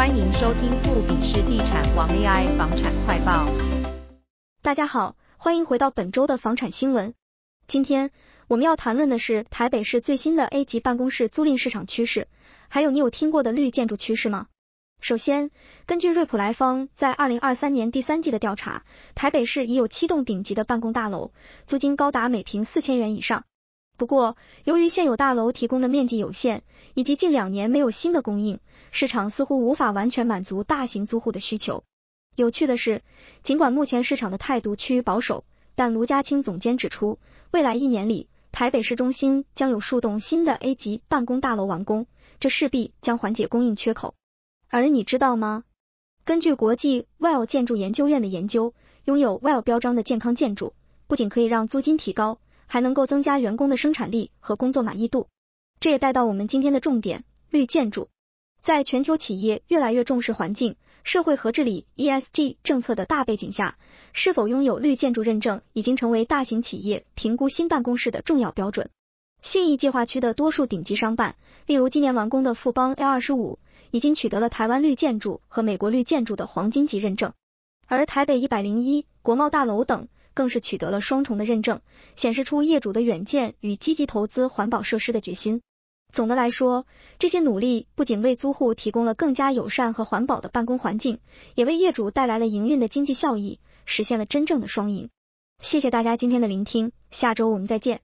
欢迎收听富比士地产王 AI 房产快报。大家好，欢迎回到本周的房产新闻。今天我们要谈论的是台北市最新的 A 级办公室租赁市场趋势，还有你有听过的绿建筑趋势吗？首先，根据瑞普莱方在二零二三年第三季的调查，台北市已有七栋顶级的办公大楼，租金高达每平四千元以上。不过，由于现有大楼提供的面积有限，以及近两年没有新的供应，市场似乎无法完全满足大型租户的需求。有趣的是，尽管目前市场的态度趋于保守，但卢家清总监指出，未来一年里，台北市中心将有数栋新的 A 级办公大楼完工，这势必将缓解供应缺口。而你知道吗？根据国际 WELL 建筑研究院的研究，拥有 WELL 标章的健康建筑，不仅可以让租金提高。还能够增加员工的生产力和工作满意度，这也带到我们今天的重点——绿建筑。在全球企业越来越重视环境、社会和治理 （ESG） 政策的大背景下，是否拥有绿建筑认证已经成为大型企业评估新办公室的重要标准。信义计划区的多数顶级商办，例如今年完工的富邦 L25，已经取得了台湾绿建筑和美国绿建筑的黄金级认证，而台北一百零一国贸大楼等。更是取得了双重的认证，显示出业主的远见与积极投资环保设施的决心。总的来说，这些努力不仅为租户提供了更加友善和环保的办公环境，也为业主带来了营运的经济效益，实现了真正的双赢。谢谢大家今天的聆听，下周我们再见。